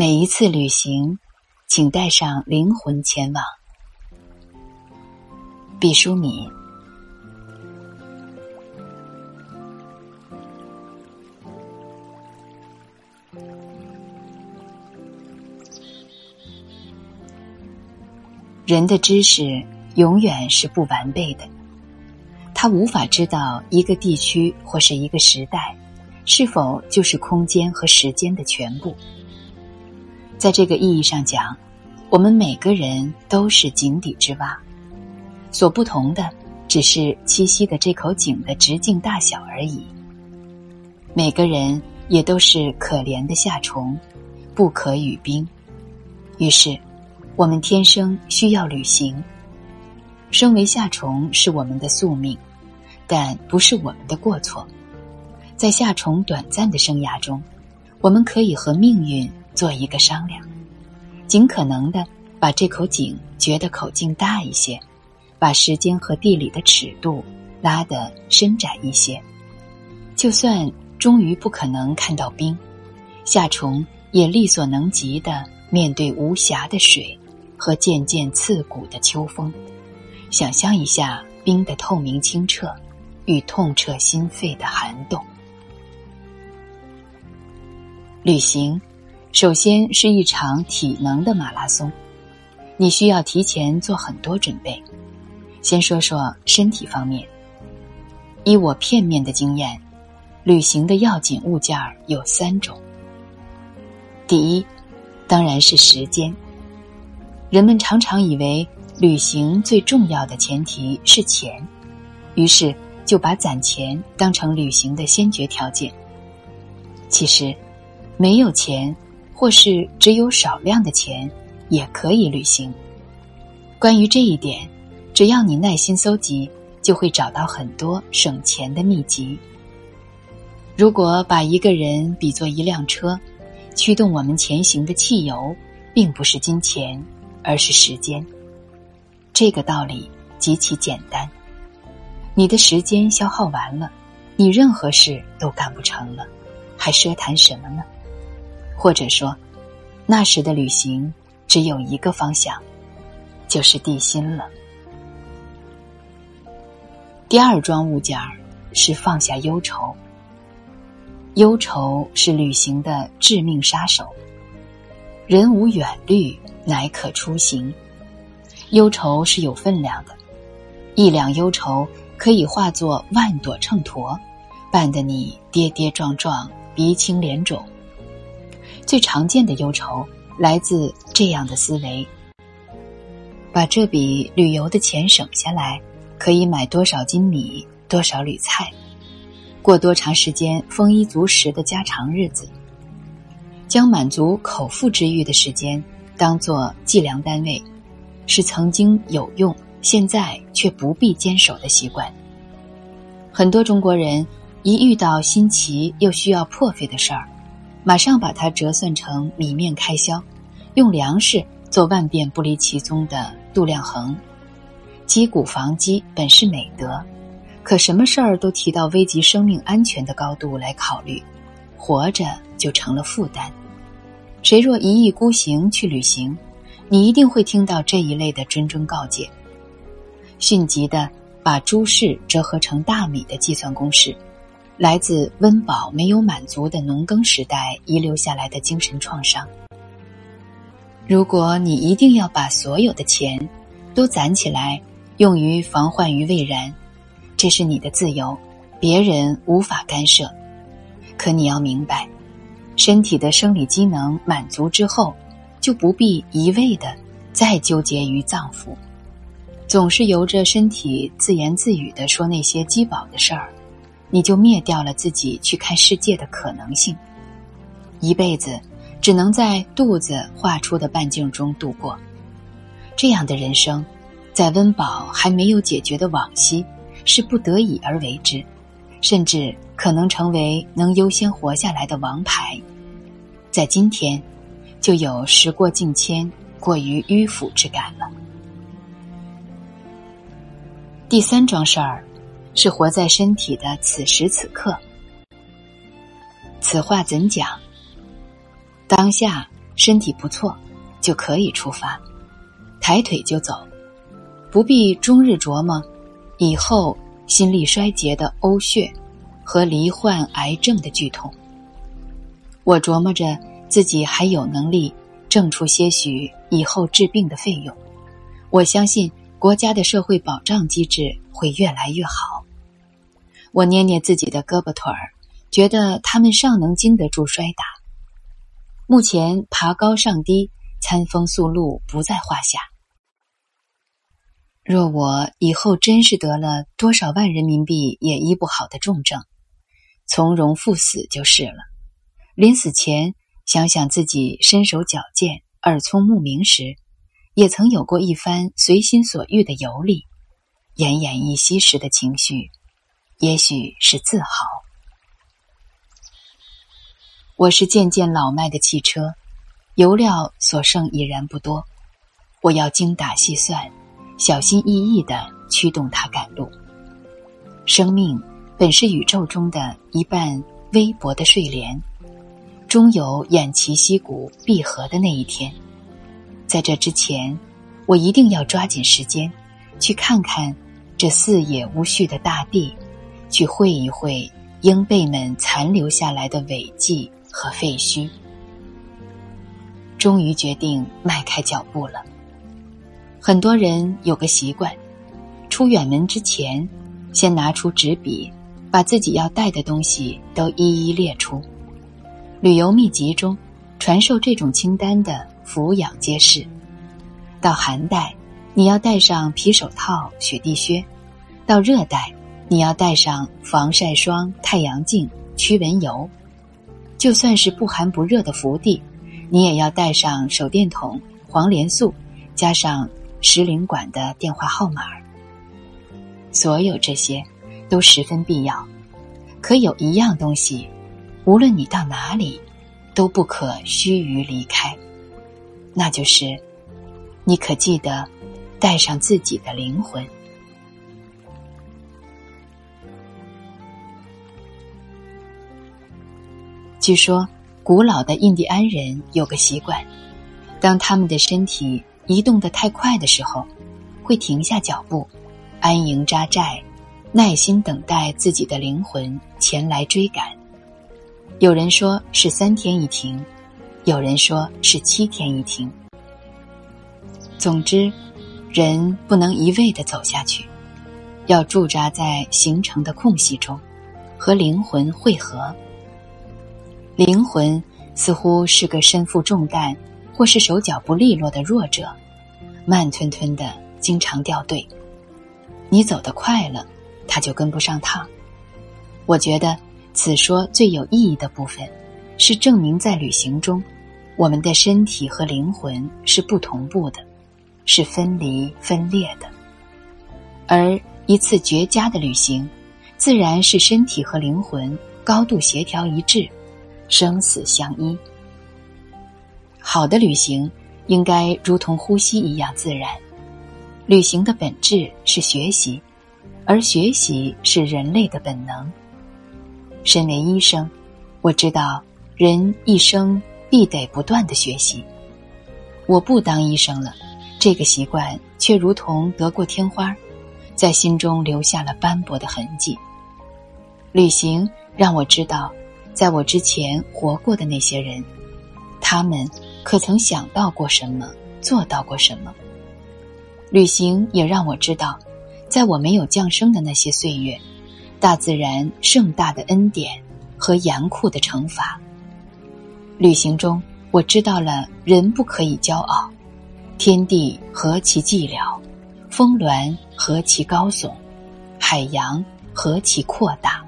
每一次旅行，请带上灵魂前往。毕淑敏。人的知识永远是不完备的，他无法知道一个地区或是一个时代是否就是空间和时间的全部。在这个意义上讲，我们每个人都是井底之蛙，所不同的只是栖息的这口井的直径大小而已。每个人也都是可怜的夏虫，不可语冰。于是。我们天生需要旅行。身为夏虫是我们的宿命，但不是我们的过错。在夏虫短暂的生涯中，我们可以和命运做一个商量，尽可能的把这口井掘的口径大一些，把时间和地理的尺度拉得伸窄一些。就算终于不可能看到冰，夏虫也力所能及的面对无暇的水。和渐渐刺骨的秋风，想象一下冰的透明清澈，与痛彻心扉的寒冻。旅行，首先是一场体能的马拉松，你需要提前做很多准备。先说说身体方面，依我片面的经验，旅行的要紧物件有三种。第一，当然是时间。人们常常以为旅行最重要的前提是钱，于是就把攒钱当成旅行的先决条件。其实，没有钱，或是只有少量的钱，也可以旅行。关于这一点，只要你耐心搜集，就会找到很多省钱的秘籍。如果把一个人比作一辆车，驱动我们前行的汽油，并不是金钱。而是时间，这个道理极其简单。你的时间消耗完了，你任何事都干不成了，还奢谈什么呢？或者说，那时的旅行只有一个方向，就是地心了。第二桩物件儿是放下忧愁，忧愁是旅行的致命杀手。人无远虑。乃可出行，忧愁是有分量的，一两忧愁可以化作万朵秤砣，绊得你跌跌撞撞、鼻青脸肿。最常见的忧愁来自这样的思维：把这笔旅游的钱省下来，可以买多少斤米、多少缕菜，过多长时间丰衣足食的家常日子，将满足口腹之欲的时间。当做计量单位，是曾经有用，现在却不必坚守的习惯。很多中国人一遇到新奇又需要破费的事儿，马上把它折算成米面开销，用粮食做万变不离其宗的度量衡。击鼓防饥本是美德，可什么事儿都提到危及生命安全的高度来考虑，活着就成了负担。谁若一意孤行去旅行，你一定会听到这一类的谆谆告诫。迅疾的把诸事折合成大米的计算公式，来自温饱没有满足的农耕时代遗留下来的精神创伤。如果你一定要把所有的钱都攒起来用于防患于未然，这是你的自由，别人无法干涉。可你要明白。身体的生理机能满足之后，就不必一味的再纠结于脏腑，总是由着身体自言自语的说那些饥饱的事儿，你就灭掉了自己去看世界的可能性。一辈子只能在肚子画出的半径中度过，这样的人生，在温饱还没有解决的往昔，是不得已而为之，甚至。可能成为能优先活下来的王牌，在今天，就有时过境迁、过于迂腐之感了。第三桩事儿，是活在身体的此时此刻。此话怎讲？当下身体不错，就可以出发，抬腿就走，不必终日琢磨以后心力衰竭的呕血和罹患癌症的剧痛。我琢磨着自己还有能力挣出些许以后治病的费用，我相信国家的社会保障机制会越来越好。我捏捏自己的胳膊腿儿，觉得他们尚能经得住摔打。目前爬高上低、餐风宿露不在话下。若我以后真是得了多少万人民币也医不好的重症，从容赴死就是了。临死前想想自己身手矫健、耳聪目明时，也曾有过一番随心所欲的游历，奄奄一息时的情绪。也许是自豪。我是渐渐老迈的汽车，油料所剩已然不多，我要精打细算、小心翼翼的驱动它赶路。生命本是宇宙中的一半微薄的睡莲，终有偃旗息鼓闭合的那一天。在这之前，我一定要抓紧时间，去看看这四野无序的大地。去会一会鹰辈们残留下来的尾迹和废墟，终于决定迈开脚步了。很多人有个习惯，出远门之前，先拿出纸笔，把自己要带的东西都一一列出。旅游秘籍中，传授这种清单的俯仰皆是。到寒带，你要带上皮手套、雪地靴；到热带。你要带上防晒霜、太阳镜、驱蚊油，就算是不寒不热的福地，你也要带上手电筒、黄连素，加上石领馆的电话号码。所有这些都十分必要，可有一样东西，无论你到哪里，都不可须臾离开，那就是，你可记得带上自己的灵魂。据说，古老的印第安人有个习惯：当他们的身体移动的太快的时候，会停下脚步，安营扎寨，耐心等待自己的灵魂前来追赶。有人说是三天一停，有人说是七天一停。总之，人不能一味的走下去，要驻扎在形成的空隙中，和灵魂汇合。灵魂似乎是个身负重担，或是手脚不利落的弱者，慢吞吞的，经常掉队。你走得快了，他就跟不上趟。我觉得此说最有意义的部分，是证明在旅行中，我们的身体和灵魂是不同步的，是分离分裂的。而一次绝佳的旅行，自然是身体和灵魂高度协调一致。生死相依。好的旅行应该如同呼吸一样自然。旅行的本质是学习，而学习是人类的本能。身为医生，我知道人一生必得不断的学习。我不当医生了，这个习惯却如同得过天花，在心中留下了斑驳的痕迹。旅行让我知道。在我之前活过的那些人，他们可曾想到过什么，做到过什么？旅行也让我知道，在我没有降生的那些岁月，大自然盛大的恩典和严酷的惩罚。旅行中，我知道了人不可以骄傲，天地何其寂寥，峰峦何其高耸，海洋何其扩大。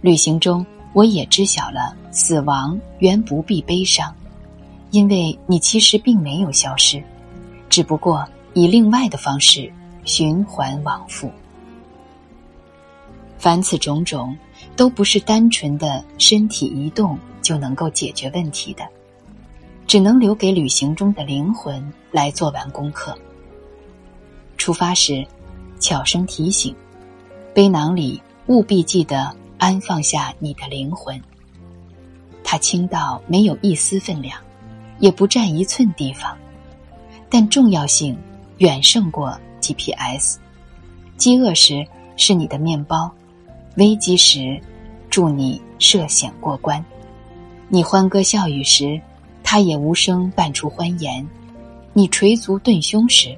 旅行中。我也知晓了，死亡原不必悲伤，因为你其实并没有消失，只不过以另外的方式循环往复。凡此种种，都不是单纯的身体移动就能够解决问题的，只能留给旅行中的灵魂来做完功课。出发时，悄声提醒：背囊里务必记得。安放下你的灵魂，它轻到没有一丝分量，也不占一寸地方，但重要性远胜过 GPS。饥饿时是你的面包，危机时助你涉险过关。你欢歌笑语时，他也无声伴出欢颜；你捶足顿胸时，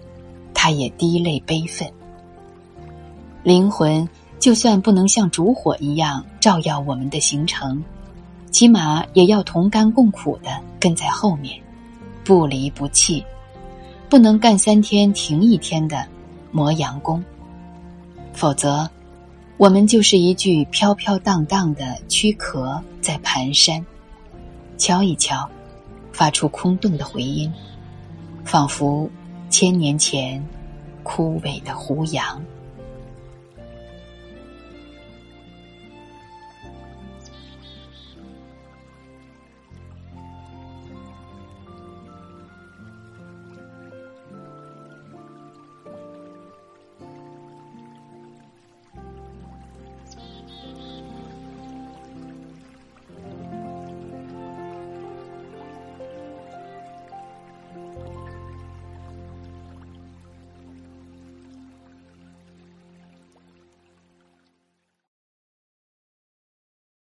他也滴泪悲愤。灵魂就算不能像烛火一样照耀我们的行程，起码也要同甘共苦的跟在后面，不离不弃，不能干三天停一天的磨洋工。否则，我们就是一具飘飘荡荡的躯壳在蹒跚，敲一敲，发出空洞的回音，仿佛千年前枯萎的胡杨。